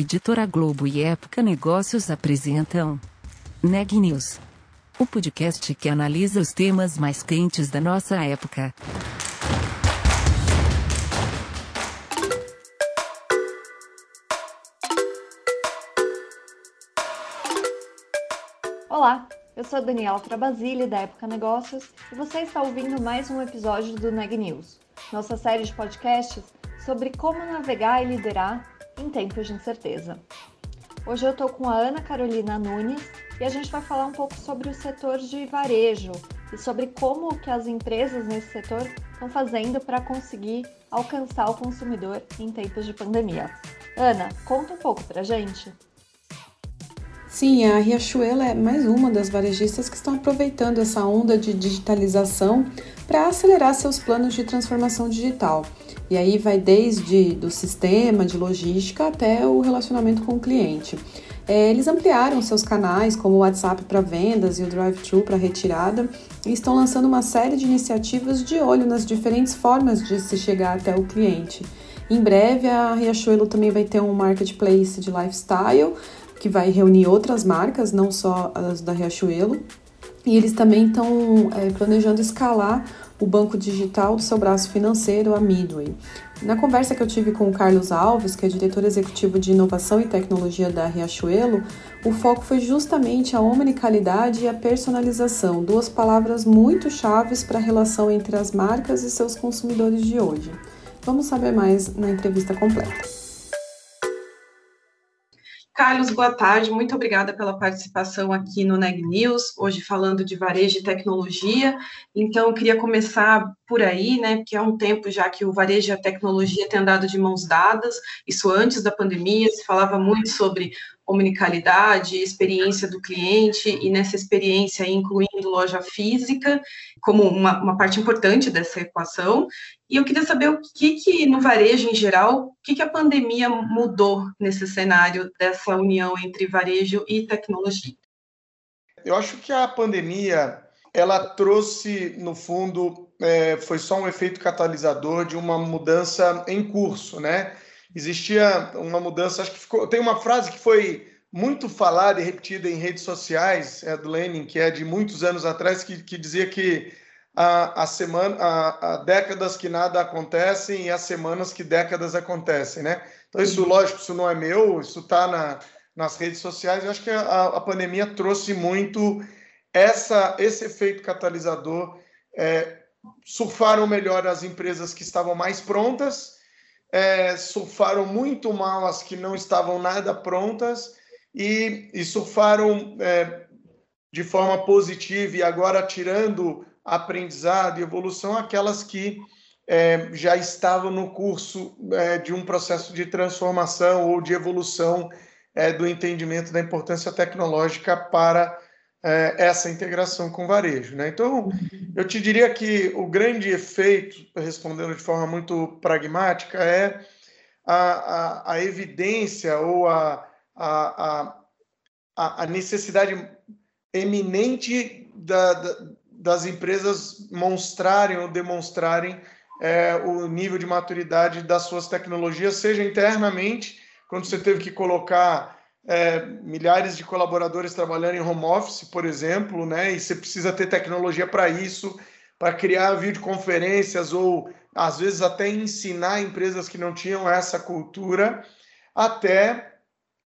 Editora Globo e Época Negócios apresentam Neg News, o podcast que analisa os temas mais quentes da nossa época. Olá, eu sou Daniela Trabasile da Época Negócios e você está ouvindo mais um episódio do Neg News, nossa série de podcasts sobre como navegar e liderar em tempos de incerteza. Hoje eu estou com a Ana Carolina Nunes e a gente vai falar um pouco sobre o setor de varejo e sobre como que as empresas nesse setor estão fazendo para conseguir alcançar o consumidor em tempos de pandemia. Ana, conta um pouco para a gente. Sim, a Riachuelo é mais uma das varejistas que estão aproveitando essa onda de digitalização para acelerar seus planos de transformação digital. E aí vai desde do sistema de logística até o relacionamento com o cliente. É, eles ampliaram seus canais, como o WhatsApp para vendas e o Drive-Thru para retirada, e estão lançando uma série de iniciativas de olho nas diferentes formas de se chegar até o cliente. Em breve, a Riachuelo também vai ter um marketplace de lifestyle, que vai reunir outras marcas, não só as da Riachuelo. E eles também estão é, planejando escalar o banco digital do seu braço financeiro, a Midway. Na conversa que eu tive com o Carlos Alves, que é diretor executivo de inovação e tecnologia da Riachuelo, o foco foi justamente a omnicalidade e a personalização, duas palavras muito chaves para a relação entre as marcas e seus consumidores de hoje. Vamos saber mais na entrevista completa. Carlos, boa tarde. Muito obrigada pela participação aqui no Neg News, hoje falando de varejo e tecnologia. Então, queria começar por aí, né, que é um tempo já que o varejo e a tecnologia têm andado de mãos dadas, isso antes da pandemia, se falava muito sobre comunicalidade, experiência do cliente, e nessa experiência incluindo loja física como uma, uma, parte importante dessa equação. E eu queria saber o que, que no varejo em geral, o que, que a pandemia mudou nesse cenário dessa união entre varejo e tecnologia. Eu acho que a pandemia ela trouxe, no fundo, é, foi só um efeito catalisador de uma mudança em curso, né? Existia uma mudança, acho que ficou, tem uma frase que foi muito falada e repetida em redes sociais, é do Lenin, que é de muitos anos atrás, que, que dizia que a semana, a, a, décadas que nada acontecem e as semanas que décadas acontecem, né? Então isso, lógico, isso não é meu, isso está na, nas redes sociais. Eu acho que a, a pandemia trouxe muito essa, esse efeito catalisador. É, surfaram melhor as empresas que estavam mais prontas é, surfaram muito mal as que não estavam nada prontas e, e surfaram é, de forma positiva e agora tirando aprendizado e evolução aquelas que é, já estavam no curso é, de um processo de transformação ou de evolução é, do entendimento da importância tecnológica para é, essa integração com o varejo. Né? Então, eu te diria que o grande efeito, respondendo de forma muito pragmática, é a, a, a evidência ou a, a, a, necessidade eminente da, da, das empresas mostrarem ou demonstrarem é, o nível de maturidade das suas tecnologias, seja internamente, quando você teve que colocar é, milhares de colaboradores trabalhando em home office, por exemplo, né? E você precisa ter tecnologia para isso, para criar videoconferências ou às vezes até ensinar empresas que não tinham essa cultura, até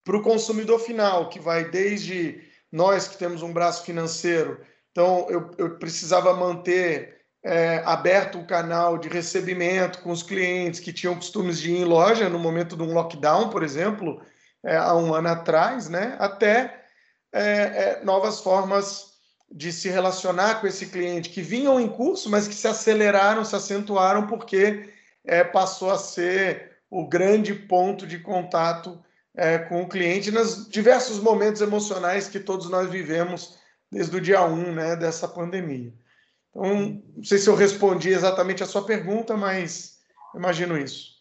para o consumidor final, que vai desde nós que temos um braço financeiro. Então, eu, eu precisava manter é, aberto o canal de recebimento com os clientes que tinham costumes de ir em loja no momento de um lockdown, por exemplo é, há um ano atrás, né, até é, é, novas formas de se relacionar com esse cliente que vinham em curso, mas que se aceleraram, se acentuaram porque é, passou a ser o grande ponto de contato é, com o cliente nos diversos momentos emocionais que todos nós vivemos desde o dia 1 né, dessa pandemia. Então, não sei se eu respondi exatamente a sua pergunta, mas imagino isso.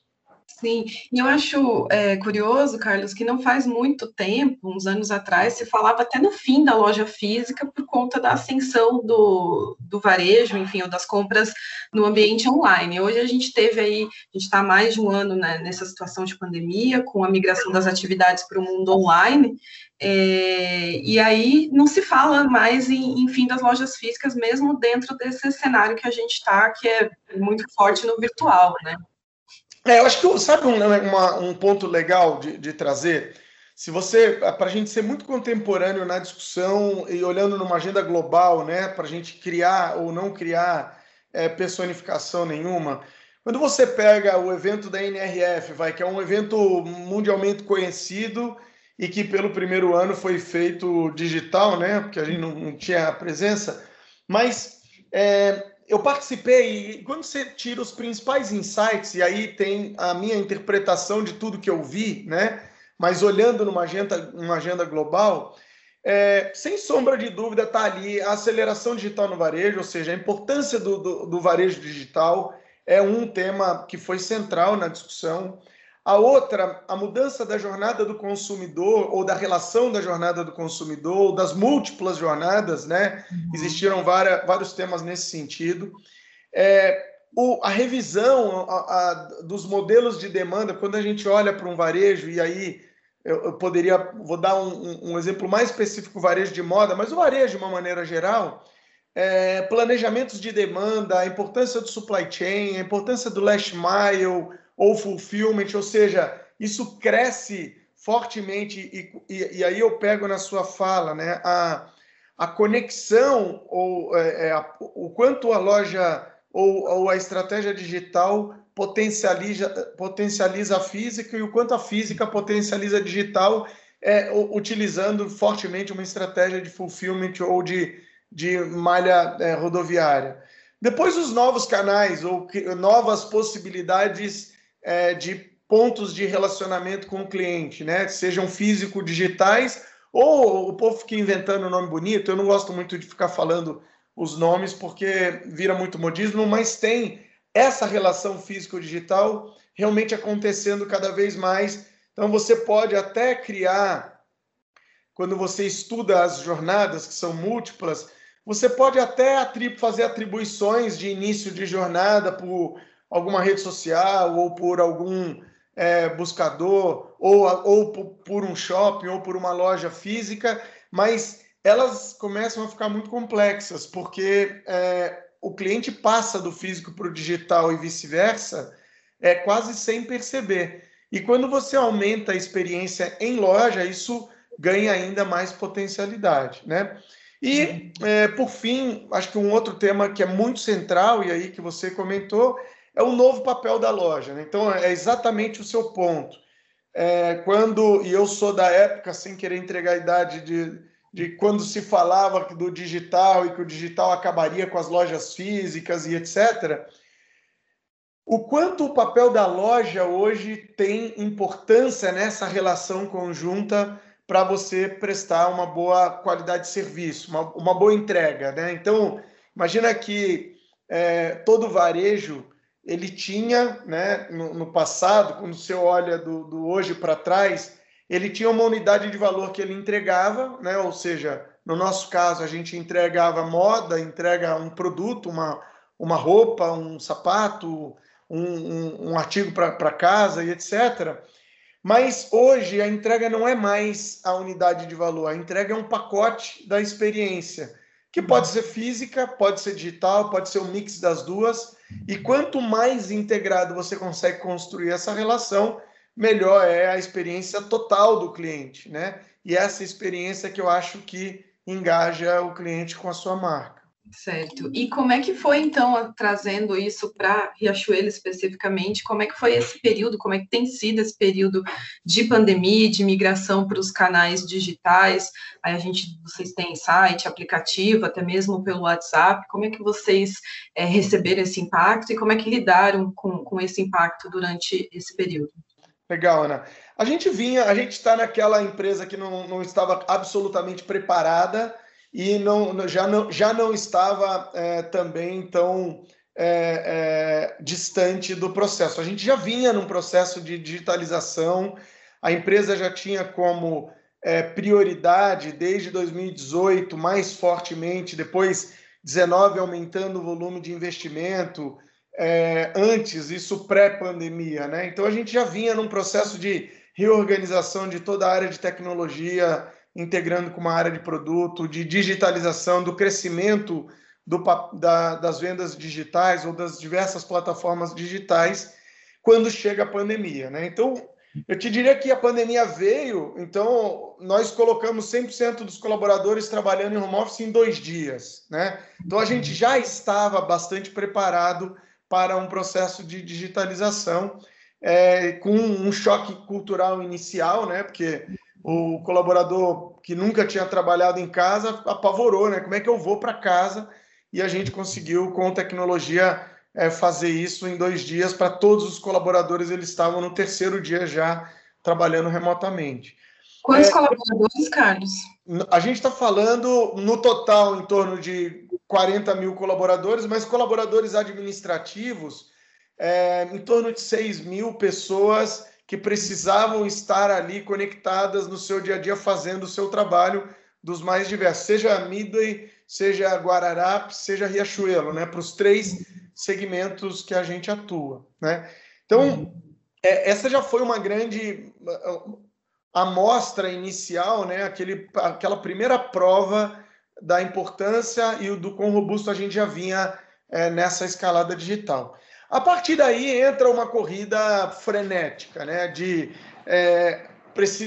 Sim, e eu acho é, curioso, Carlos, que não faz muito tempo, uns anos atrás, se falava até no fim da loja física por conta da ascensão do, do varejo, enfim, ou das compras no ambiente online. Hoje a gente teve aí, a gente está mais de um ano né, nessa situação de pandemia, com a migração das atividades para o mundo online, é, e aí não se fala mais em, em fim das lojas físicas, mesmo dentro desse cenário que a gente está, que é muito forte no virtual, né? É, eu acho que sabe um, né, uma, um ponto legal de, de trazer? Se você, para a gente ser muito contemporâneo na discussão e olhando numa agenda global, né, para a gente criar ou não criar é, personificação nenhuma, quando você pega o evento da NRF, vai que é um evento mundialmente conhecido e que pelo primeiro ano foi feito digital, né, porque a gente não, não tinha presença, mas é, eu participei e quando você tira os principais insights, e aí tem a minha interpretação de tudo que eu vi, né? Mas olhando numa agenda, uma agenda global, é, sem sombra de dúvida está ali a aceleração digital no varejo, ou seja, a importância do, do, do varejo digital é um tema que foi central na discussão. A outra, a mudança da jornada do consumidor, ou da relação da jornada do consumidor, ou das múltiplas jornadas, né? Uhum. Existiram várias, vários temas nesse sentido. É, o, a revisão a, a, dos modelos de demanda, quando a gente olha para um varejo, e aí eu, eu poderia, vou dar um, um, exemplo mais específico, varejo de moda, mas o varejo, de uma maneira geral, é, planejamentos de demanda, a importância do supply chain, a importância do last mile, ou fulfillment, ou seja, isso cresce fortemente, e, e, e aí eu pego na sua fala, né, a, a conexão, ou é, é, a, o quanto a loja ou, ou a estratégia digital potencializa, potencializa a física e o quanto a física potencializa a digital, é, utilizando fortemente uma estratégia de fulfillment ou de, de malha é, rodoviária. Depois, os novos canais ou novas possibilidades é, de pontos de relacionamento com o cliente, né? Sejam físico, digitais, ou o povo fica inventando nome bonito. Eu não gosto muito de ficar falando os nomes porque vira muito modismo, mas tem essa relação físico-digital realmente acontecendo cada vez mais. Então você pode até criar, quando você estuda as jornadas, que são múltiplas, você pode até fazer atribuições de início de jornada por alguma rede social ou por algum é, buscador ou, ou por um shopping ou por uma loja física, mas elas começam a ficar muito complexas porque é, o cliente passa do físico para o digital e vice-versa é quase sem perceber. E quando você aumenta a experiência em loja, isso ganha ainda mais potencialidade, né? E, é, por fim, acho que um outro tema que é muito central, e aí que você comentou, é o novo papel da loja. Né? Então, é exatamente o seu ponto. É, quando, e eu sou da época, sem querer entregar a idade, de, de quando se falava do digital e que o digital acabaria com as lojas físicas e etc. O quanto o papel da loja hoje tem importância nessa relação conjunta para você prestar uma boa qualidade de serviço, uma, uma boa entrega. Né? Então, imagina que é, todo varejo ele tinha, né, no, no passado, quando você olha do, do hoje para trás, ele tinha uma unidade de valor que ele entregava, né, ou seja, no nosso caso, a gente entregava moda, entrega um produto, uma, uma roupa, um sapato, um, um, um artigo para casa e etc. Mas hoje a entrega não é mais a unidade de valor, a entrega é um pacote da experiência que pode ser física, pode ser digital, pode ser um mix das duas. E quanto mais integrado você consegue construir essa relação, melhor é a experiência total do cliente, né? E essa experiência que eu acho que engaja o cliente com a sua marca. Certo. E como é que foi, então, trazendo isso para Riachuelo especificamente? Como é que foi esse período? Como é que tem sido esse período de pandemia, de migração para os canais digitais? Aí a gente, vocês têm site, aplicativo, até mesmo pelo WhatsApp. Como é que vocês é, receberam esse impacto e como é que lidaram com, com esse impacto durante esse período? Legal, Ana. A gente vinha, a gente está naquela empresa que não, não estava absolutamente preparada e não, já, não, já não estava é, também tão é, é, distante do processo. A gente já vinha num processo de digitalização, a empresa já tinha como é, prioridade desde 2018, mais fortemente, depois 19 aumentando o volume de investimento, é, antes, isso pré-pandemia, né? Então a gente já vinha num processo de reorganização de toda a área de tecnologia, integrando com uma área de produto, de digitalização, do crescimento do, da, das vendas digitais ou das diversas plataformas digitais quando chega a pandemia. Né? Então, eu te diria que a pandemia veio, então nós colocamos 100% dos colaboradores trabalhando em home office em dois dias. Né? Então, a gente já estava bastante preparado para um processo de digitalização, é, com um choque cultural inicial, né? porque o colaborador que nunca tinha trabalhado em casa apavorou, né? Como é que eu vou para casa e a gente conseguiu, com tecnologia, é, fazer isso em dois dias para todos os colaboradores. Eles estavam no terceiro dia já trabalhando remotamente. Quantos é, colaboradores, Carlos? A gente está falando no total em torno de 40 mil colaboradores, mas colaboradores administrativos, é, em torno de 6 mil pessoas que precisavam estar ali conectadas no seu dia a dia fazendo o seu trabalho dos mais diversos, seja Midway, seja Guararapes, seja Riachuelo, né? Para os três segmentos que a gente atua, né? Então, é, essa já foi uma grande amostra inicial, né? Aquele, aquela primeira prova da importância e do quão robusto a gente já vinha é, nessa escalada digital. A partir daí entra uma corrida frenética, né? De é,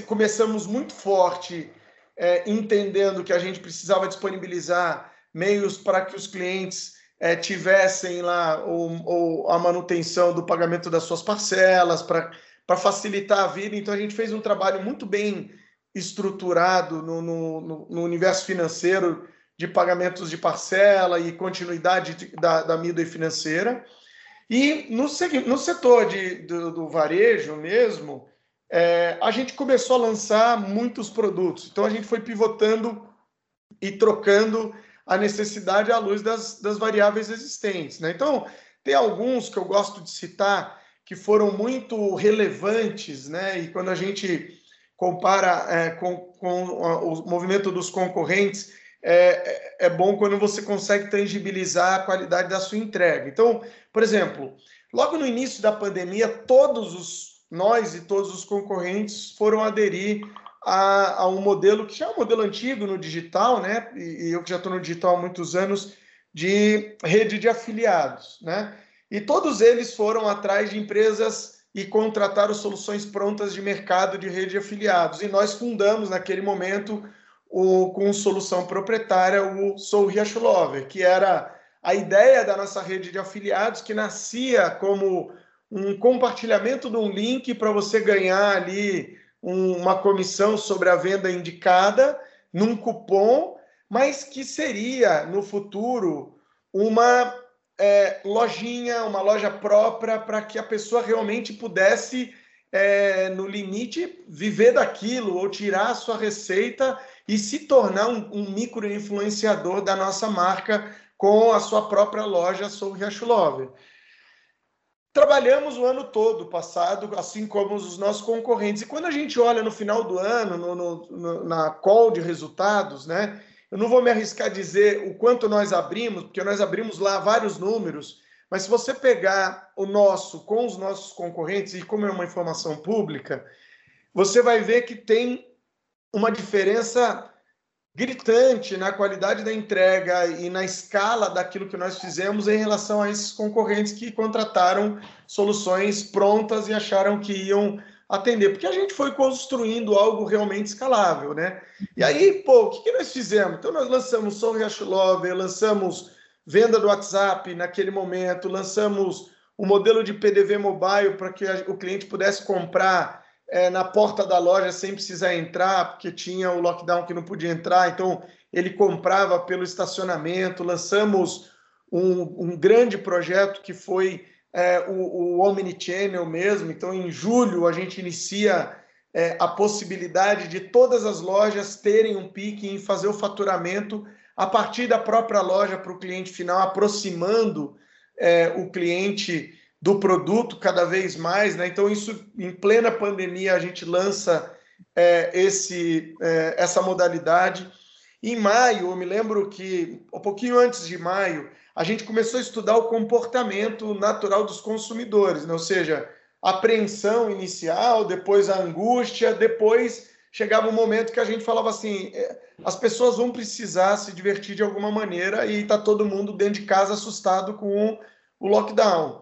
começamos muito forte é, entendendo que a gente precisava disponibilizar meios para que os clientes é, tivessem lá o, o, a manutenção do pagamento das suas parcelas, para facilitar a vida. Então, a gente fez um trabalho muito bem estruturado no, no, no universo financeiro de pagamentos de parcela e continuidade da, da Midway financeira. E no, no setor de, do, do varejo mesmo, é, a gente começou a lançar muitos produtos. Então a gente foi pivotando e trocando a necessidade à luz das, das variáveis existentes. Né? Então, tem alguns que eu gosto de citar que foram muito relevantes, né? e quando a gente compara é, com, com, o movimento dos concorrentes, é, é, é bom quando você consegue tangibilizar a qualidade da sua entrega. Então, por exemplo, logo no início da pandemia, todos os nós e todos os concorrentes foram aderir a, a, um modelo que já é um modelo antigo no digital, né? E, e eu que já estou no digital há muitos anos, de rede de afiliados, né? E todos eles foram atrás de empresas e contrataram soluções prontas de mercado de rede de afiliados. E nós fundamos naquele momento o, com solução proprietária o Sou Riacho Lover, que era a ideia da nossa rede de afiliados, que nascia como um compartilhamento de um link para você ganhar ali um, uma comissão sobre a venda indicada num cupom, mas que seria no futuro uma é, lojinha, uma loja própria para que a pessoa realmente pudesse, é, no limite, viver daquilo ou tirar a sua receita e se tornar um, um micro influenciador da nossa marca com a sua própria loja Sou Riacho. Trabalhamos o ano todo passado, assim como os nossos concorrentes. E quando a gente olha no final do ano, no, no, na call de resultados, né? Eu não vou me arriscar a dizer o quanto nós abrimos, porque nós abrimos lá vários números, mas se você pegar o nosso com os nossos concorrentes, e como é uma informação pública, você vai ver que tem uma diferença gritante na qualidade da entrega e na escala daquilo que nós fizemos em relação a esses concorrentes que contrataram soluções prontas e acharam que iam atender, porque a gente foi construindo algo realmente escalável, né? E aí, pô, o que, que nós fizemos? Então, nós lançamos Som Riacho Lover, lançamos venda do WhatsApp naquele momento, lançamos o modelo de PDV mobile para que o cliente pudesse comprar é, na porta da loja sem precisar entrar, porque tinha o lockdown que não podia entrar, então ele comprava pelo estacionamento. Lançamos um, um grande projeto que foi é, o, o Omnichannel mesmo. Então, em julho, a gente inicia é, a possibilidade de todas as lojas terem um pique em fazer o faturamento a partir da própria loja para o cliente final, aproximando é, o cliente do produto cada vez mais, né? Então, isso em plena pandemia, a gente lança é, esse, é, essa modalidade. Em maio, eu me lembro que, um pouquinho antes de maio, a gente começou a estudar o comportamento natural dos consumidores, né? ou seja, a apreensão inicial, depois a angústia, depois chegava um momento que a gente falava assim: é, as pessoas vão precisar se divertir de alguma maneira e está todo mundo dentro de casa assustado com o lockdown.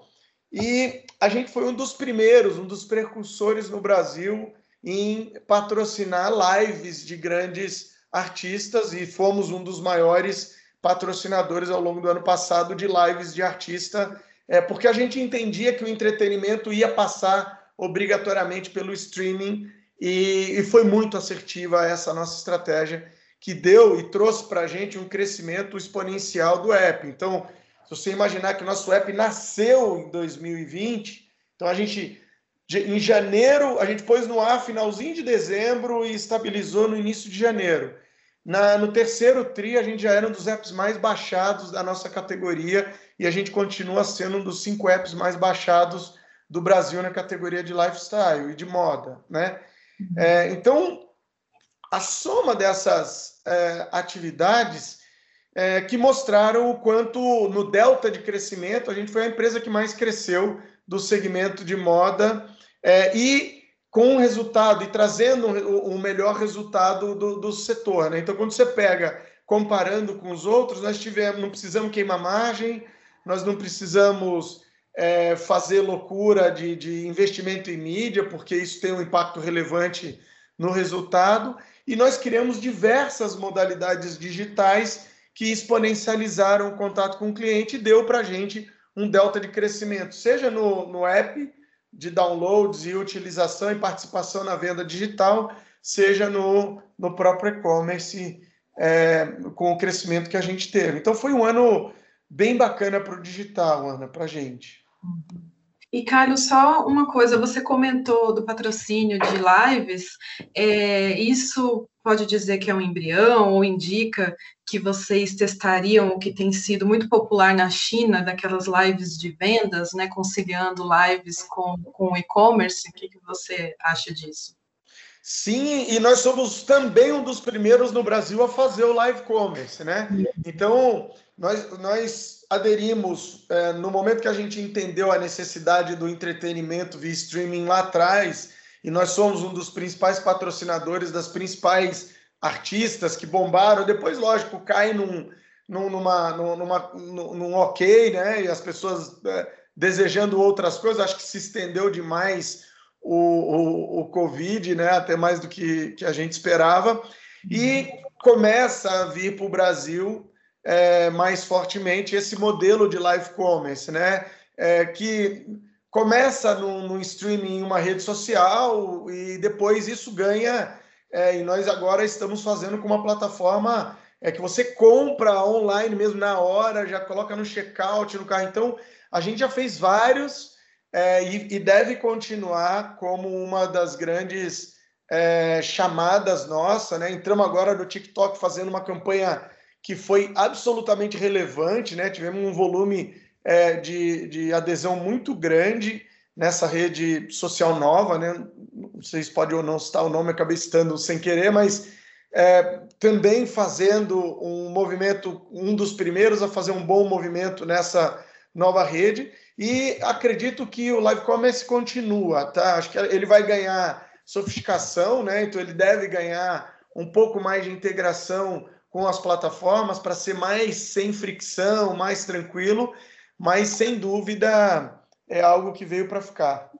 E a gente foi um dos primeiros, um dos precursores no Brasil em patrocinar lives de grandes artistas e fomos um dos maiores patrocinadores ao longo do ano passado de lives de artista, é, porque a gente entendia que o entretenimento ia passar obrigatoriamente pelo streaming e, e foi muito assertiva essa nossa estratégia que deu e trouxe para a gente um crescimento exponencial do app. Então, se você imaginar que o nosso app nasceu em 2020, então a gente em janeiro, a gente pôs no ar finalzinho de dezembro e estabilizou no início de janeiro. Na, no terceiro TRI, a gente já era um dos apps mais baixados da nossa categoria e a gente continua sendo um dos cinco apps mais baixados do Brasil na categoria de lifestyle e de moda. Né? Uhum. É, então, a soma dessas é, atividades é, que mostraram o quanto no delta de crescimento a gente foi a empresa que mais cresceu do segmento de moda é, e com o resultado e trazendo o, melhor resultado do, do setor. Né? Então, quando você pega comparando com os outros, nós tivemos, não precisamos queimar margem, nós não precisamos é, fazer loucura de, de investimento em mídia, porque isso tem um impacto relevante no resultado, e nós criamos diversas modalidades digitais que exponencializaram o contato com o cliente e deu para a gente um delta de crescimento, seja no, no app, de downloads e utilização e participação na venda digital, seja no, no próprio e-commerce, é, com o crescimento que a gente teve. Então, foi um ano bem bacana para o digital, Ana, para a gente. E, Carlos, só uma coisa, você comentou do patrocínio de lives, é, isso pode dizer que é um embrião ou indica que vocês testariam o que tem sido muito popular na China, daquelas lives de vendas, né, conciliando lives com, com e-commerce? O que, que você acha disso? Sim, e nós somos também um dos primeiros no Brasil a fazer o live commerce, né? Então, nós, nós aderimos, é, no momento que a gente entendeu a necessidade do entretenimento via streaming lá atrás, e nós somos um dos principais patrocinadores das principais artistas que bombaram. Depois, lógico, cai num, num, numa, numa, num, num ok, né? E as pessoas é, desejando outras coisas, acho que se estendeu demais o, o, o Covid, né? Até mais do que, que a gente esperava. E começa a vir para o Brasil é, mais fortemente esse modelo de live commerce, né? É, que começa no, no streaming em uma rede social e depois isso ganha. É, e nós agora estamos fazendo com uma plataforma é que você compra online mesmo na hora, já coloca no checkout no carro. Então, a gente já fez vários é, e, e, deve continuar como uma das grandes é, chamadas nossa, né? Entramos agora no TikTok fazendo uma campanha que foi absolutamente relevante, né? Tivemos um volume é, de, de adesão muito grande nessa rede social nova, né? Vocês podem ou não citar o nome, acabei citando sem querer, mas é, também fazendo um movimento, um dos primeiros a fazer um bom movimento nessa nova rede. E acredito que o live commerce continua, tá? Acho que ele vai ganhar sofisticação, né? Então ele deve ganhar um pouco mais de integração com as plataformas para ser mais sem fricção, mais tranquilo mas sem dúvida é algo que veio para ficar.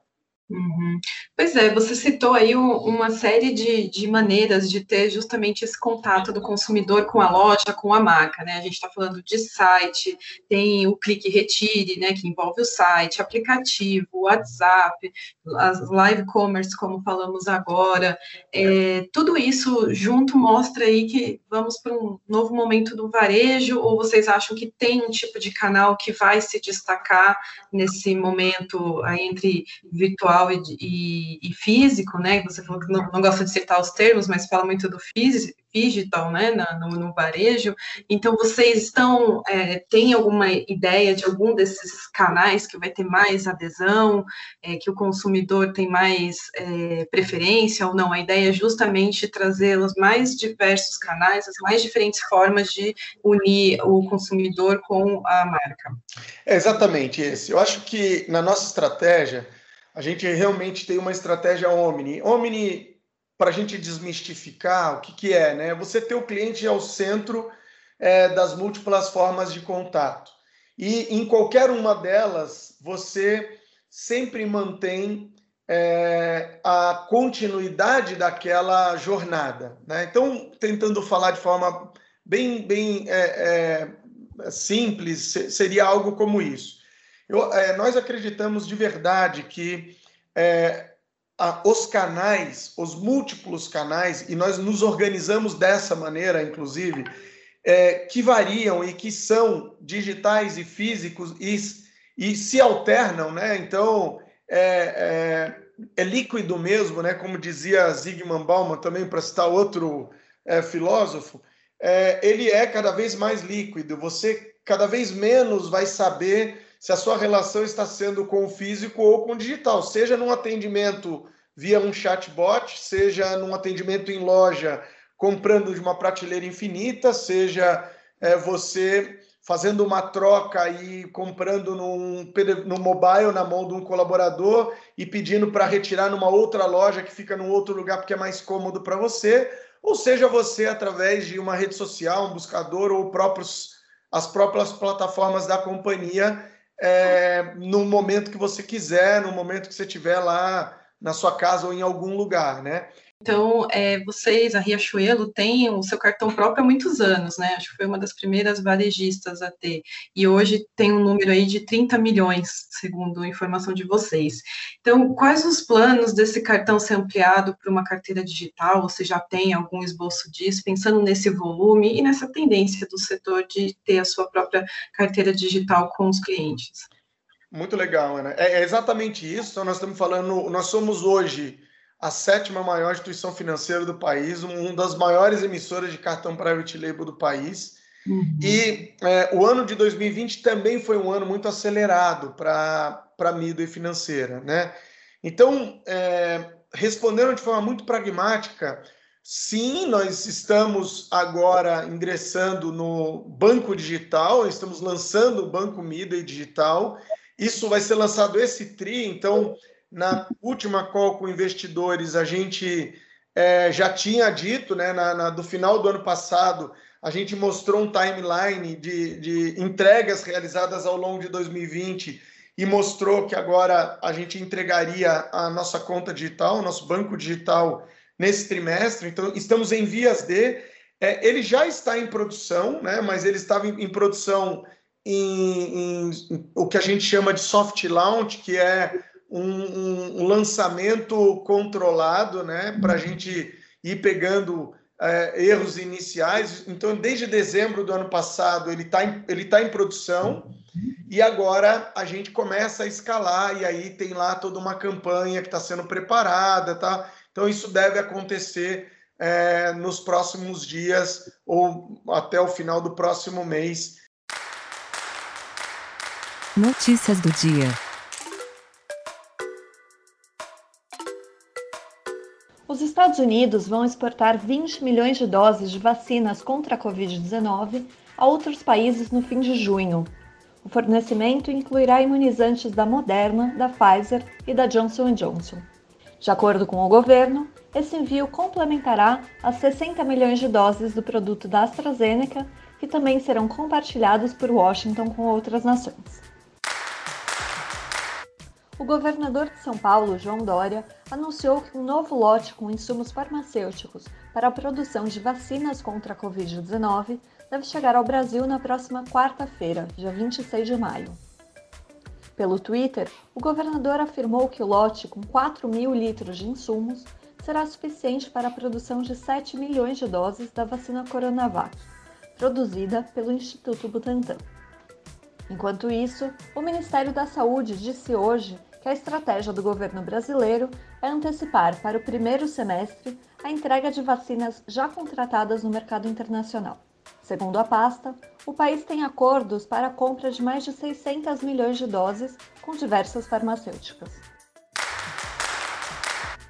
Uhum. Pois é, você citou aí uma série de, de maneiras de ter justamente esse contato do consumidor com a loja, com a marca, né? A gente está falando de site, tem o clique retire, né? Que envolve o site, aplicativo, WhatsApp, as live commerce, como falamos agora. É, tudo isso junto mostra aí que vamos para um novo momento do varejo, ou vocês acham que tem um tipo de canal que vai se destacar nesse momento aí entre virtual e, e, e, físico, né? Você falou que não, não, gosta de citar os termos, mas fala muito do digital, né? No, no, varejo. Então, vocês estão, é, têm alguma ideia de algum desses canais que vai ter mais adesão, é, que o consumidor tem mais é, preferência ou não? A ideia é justamente trazer os mais diversos canais, as mais diferentes formas de unir o consumidor com a marca. É exatamente esse. Eu acho que na nossa estratégia, a gente realmente tem uma estratégia Omni. Omni, para a gente desmistificar o que, que é, né? Você ter o cliente ao centro é, das múltiplas formas de contato. E em qualquer uma delas, você sempre mantém é, a continuidade daquela jornada. Né? Então, tentando falar de forma bem, bem é, é, simples, seria algo como isso. Eu, é, nós acreditamos de verdade que é, a, os canais, os múltiplos canais, e nós nos organizamos dessa maneira, inclusive, é, que variam e que são digitais e físicos e, e se alternam, né? Então, é, é, é, líquido mesmo, né? Como dizia Zygmunt Bauman, também para citar outro é, filósofo, é, ele é cada vez mais líquido. Você cada vez menos vai saber se a sua relação está sendo com o físico ou com o digital, seja num atendimento via um chatbot, seja num atendimento em loja comprando de uma prateleira infinita, seja é, você fazendo uma troca e comprando num, no mobile na mão de um colaborador e pedindo para retirar numa outra loja que fica num outro lugar porque é mais cômodo para você, ou seja você através de uma rede social, um buscador ou próprios, as próprias plataformas da companhia é, no momento que você quiser, no momento que você estiver lá na sua casa ou em algum lugar, né? Então, é, vocês, a Riachuelo, têm o seu cartão próprio há muitos anos, né? Acho que foi uma das primeiras varejistas a ter. E hoje tem um número aí de 30 milhões, segundo a informação de vocês. Então, quais os planos desse cartão ser ampliado para uma carteira digital? Você já tem algum esboço disso, pensando nesse volume e nessa tendência do setor de ter a sua própria carteira digital com os clientes? Muito legal, Ana. É, é exatamente isso. Nós estamos falando, nós somos hoje a sétima maior instituição financeira do país, uma das maiores emissoras de cartão private label do país. Uhum. E é, o ano de 2020 também foi um ano muito acelerado para a Midway financeira. Né? Então, é, respondendo de forma muito pragmática, sim, nós estamos agora ingressando no banco digital, estamos lançando o Banco Midway Digital. Isso vai ser lançado esse TRI, então na última call com investidores, a gente é, já tinha dito, né, na, na, do final do ano passado, a gente mostrou um timeline de, de entregas realizadas ao longo de 2020 e mostrou que agora a gente entregaria a nossa conta digital, o nosso banco digital nesse trimestre. Então, estamos em vias de. É, ele já está em produção, né, mas ele estava em, em produção em, em, em, o que a gente chama de soft launch, que é um, um lançamento controlado, né, para a gente ir pegando é, erros iniciais. Então, desde dezembro do ano passado, ele está ele tá em produção e agora a gente começa a escalar e aí tem lá toda uma campanha que está sendo preparada, tá? Então, isso deve acontecer é, nos próximos dias ou até o final do próximo mês. Notícias do dia. Os Estados Unidos vão exportar 20 milhões de doses de vacinas contra a Covid-19 a outros países no fim de junho. O fornecimento incluirá imunizantes da Moderna, da Pfizer e da Johnson Johnson. De acordo com o governo, esse envio complementará as 60 milhões de doses do produto da AstraZeneca, que também serão compartilhados por Washington com outras nações. O governador de São Paulo, João Dória, anunciou que um novo lote com insumos farmacêuticos para a produção de vacinas contra a Covid-19 deve chegar ao Brasil na próxima quarta-feira, dia 26 de maio. Pelo Twitter, o governador afirmou que o lote com 4 mil litros de insumos será suficiente para a produção de 7 milhões de doses da vacina Coronavac, produzida pelo Instituto Butantan. Enquanto isso, o Ministério da Saúde disse hoje que a estratégia do governo brasileiro é antecipar para o primeiro semestre a entrega de vacinas já contratadas no mercado internacional. Segundo a pasta, o país tem acordos para a compra de mais de 600 milhões de doses com diversas farmacêuticas.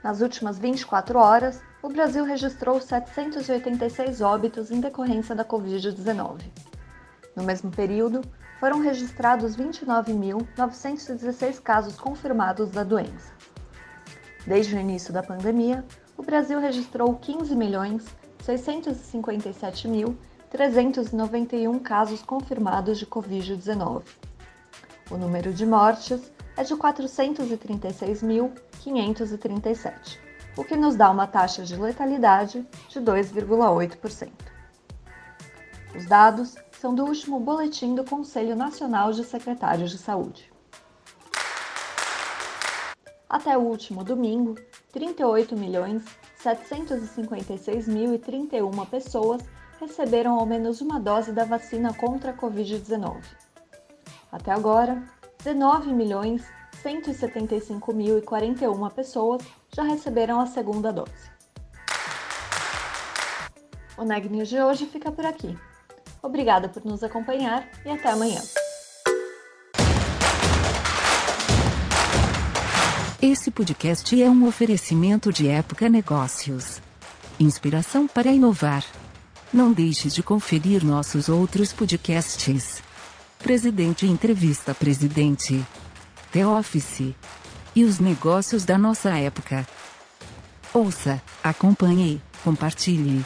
Nas últimas 24 horas, o Brasil registrou 786 óbitos em decorrência da Covid-19. No mesmo período, foram registrados 29.916 casos confirmados da doença. Desde o início da pandemia, o Brasil registrou 15.657.391 casos confirmados de Covid-19. O número de mortes é de 436.537, o que nos dá uma taxa de letalidade de 2,8%. Os dados são do último boletim do Conselho Nacional de Secretários de Saúde. Até o último domingo, 38.756.031 pessoas receberam ao menos uma dose da vacina contra a Covid-19. Até agora, 19.175.041 pessoas já receberam a segunda dose. O Neg News de hoje fica por aqui. Obrigada por nos acompanhar e até amanhã. Esse podcast é um oferecimento de Época Negócios. Inspiração para inovar. Não deixe de conferir nossos outros podcasts. Presidente Entrevista Presidente. The Office. E os negócios da nossa época. Ouça, acompanhe, compartilhe.